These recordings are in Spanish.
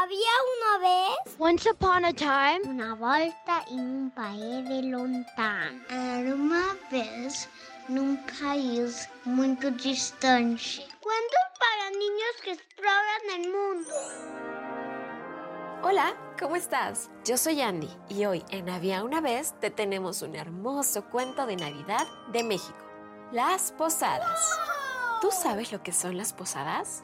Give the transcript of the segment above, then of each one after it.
Había una vez Once upon a time, una volta em um país lontano. Era uma vez num país muito distante. Cuentos para niños que exploran el mundo. Hola, ¿cómo estás? Yo soy Andy y hoy en Había una vez te tenemos un hermoso cuento de Navidad de México. Las posadas. ¿Tú sabes lo que son las posadas?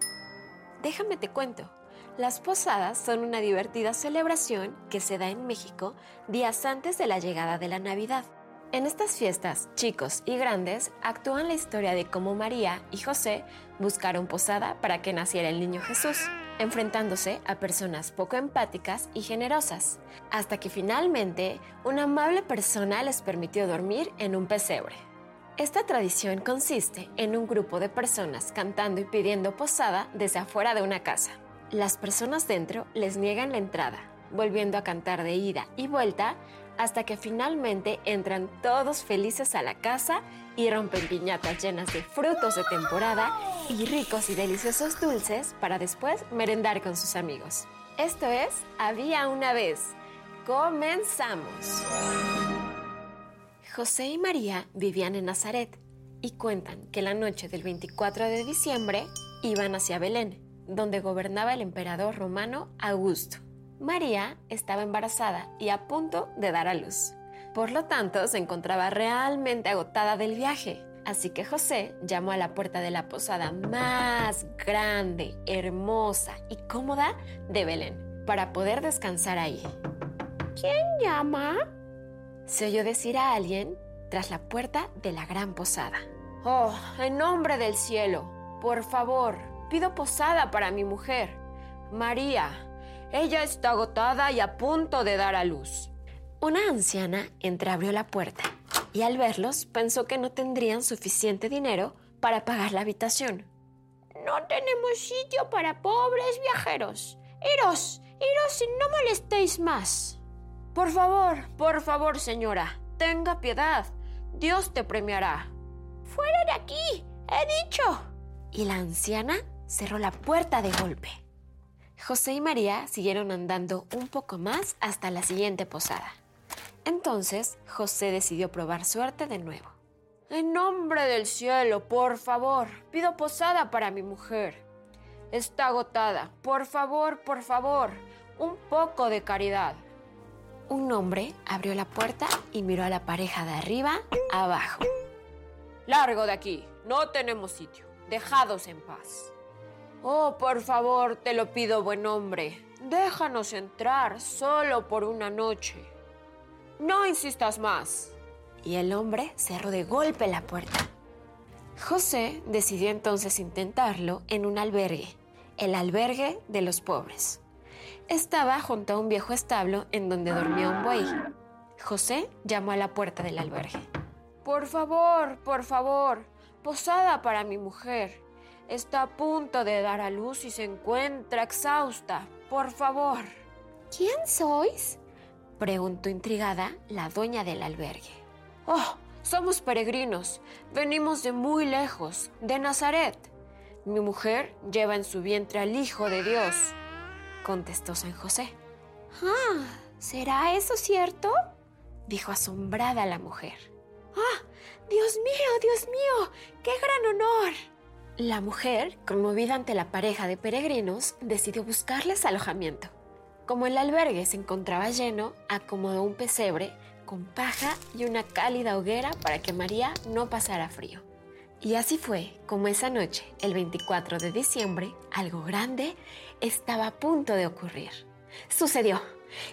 Déjame te cuento. Las posadas son una divertida celebración que se da en México días antes de la llegada de la Navidad. En estas fiestas, chicos y grandes actúan la historia de cómo María y José buscaron posada para que naciera el niño Jesús, enfrentándose a personas poco empáticas y generosas, hasta que finalmente una amable persona les permitió dormir en un pesebre. Esta tradición consiste en un grupo de personas cantando y pidiendo posada desde afuera de una casa. Las personas dentro les niegan la entrada, volviendo a cantar de ida y vuelta hasta que finalmente entran todos felices a la casa y rompen piñatas llenas de frutos de temporada y ricos y deliciosos dulces para después merendar con sus amigos. Esto es Había una vez. Comenzamos. José y María vivían en Nazaret y cuentan que la noche del 24 de diciembre iban hacia Belén, donde gobernaba el emperador romano Augusto. María estaba embarazada y a punto de dar a luz. Por lo tanto, se encontraba realmente agotada del viaje. Así que José llamó a la puerta de la posada más grande, hermosa y cómoda de Belén para poder descansar ahí. ¿Quién llama? Se oyó decir a alguien tras la puerta de la gran posada. Oh, en nombre del cielo, por favor, pido posada para mi mujer, María. Ella está agotada y a punto de dar a luz. Una anciana entreabrió la puerta y al verlos pensó que no tendrían suficiente dinero para pagar la habitación. No tenemos sitio para pobres viajeros. Iros, iros y no molestéis más. Por favor, por favor, señora, tenga piedad. Dios te premiará. Fuera de aquí, he dicho. Y la anciana cerró la puerta de golpe. José y María siguieron andando un poco más hasta la siguiente posada. Entonces José decidió probar suerte de nuevo. En nombre del cielo, por favor, pido posada para mi mujer. Está agotada. Por favor, por favor, un poco de caridad. Un hombre abrió la puerta y miró a la pareja de arriba abajo. Largo de aquí, no tenemos sitio. Dejados en paz. Oh, por favor, te lo pido, buen hombre. Déjanos entrar solo por una noche. No insistas más. Y el hombre cerró de golpe la puerta. José decidió entonces intentarlo en un albergue, el albergue de los pobres. Estaba junto a un viejo establo en donde dormía un buey. José llamó a la puerta del albergue. Por favor, por favor, posada para mi mujer. Está a punto de dar a luz y se encuentra exhausta. Por favor. ¿Quién sois? preguntó intrigada la dueña del albergue. Oh, somos peregrinos. Venimos de muy lejos, de Nazaret. Mi mujer lleva en su vientre al Hijo de Dios, contestó San José. Ah, ¿será eso cierto? dijo asombrada la mujer. ¡Ah! ¡Dios mío, Dios mío! ¡Qué gran honor! La mujer, conmovida ante la pareja de peregrinos, decidió buscarles alojamiento. Como el albergue se encontraba lleno, acomodó un pesebre con paja y una cálida hoguera para que María no pasara frío. Y así fue como esa noche, el 24 de diciembre, algo grande estaba a punto de ocurrir. Sucedió.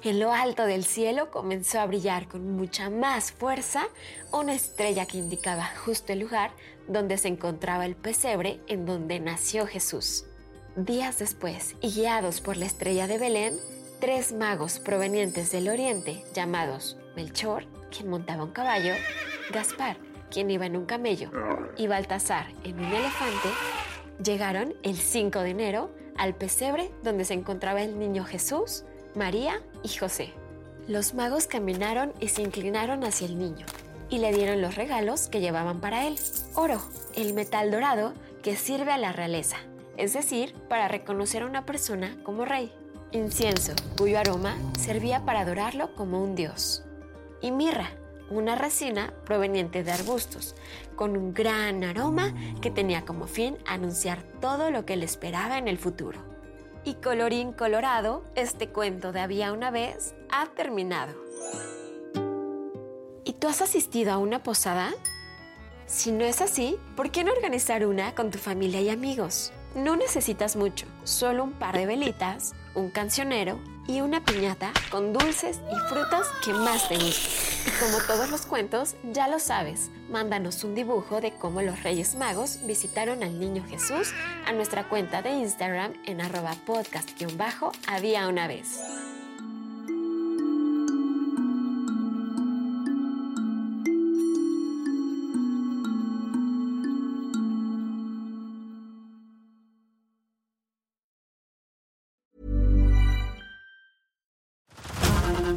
En lo alto del cielo comenzó a brillar con mucha más fuerza una estrella que indicaba justo el lugar donde se encontraba el pesebre en donde nació Jesús. Días después, y guiados por la estrella de Belén, tres magos provenientes del oriente, llamados Melchor, quien montaba un caballo, Gaspar, quien iba en un camello, y Baltasar en un elefante, llegaron el 5 de enero al pesebre donde se encontraba el niño Jesús, María y José. Los magos caminaron y se inclinaron hacia el niño y le dieron los regalos que llevaban para él. Oro, el metal dorado que sirve a la realeza, es decir, para reconocer a una persona como rey. incienso, cuyo aroma servía para adorarlo como un dios, y mirra, una resina proveniente de arbustos, con un gran aroma que tenía como fin anunciar todo lo que le esperaba en el futuro. Y colorín colorado, este cuento de había una vez ha terminado. ¿Y tú has asistido a una posada? Si no es así, ¿por qué no organizar una con tu familia y amigos? No necesitas mucho, solo un par de velitas, un cancionero y una piñata con dulces y frutas que más te gusten. Y como todos los cuentos, ya lo sabes, mándanos un dibujo de cómo los Reyes Magos visitaron al Niño Jesús a nuestra cuenta de Instagram en arroba podcast-había una vez.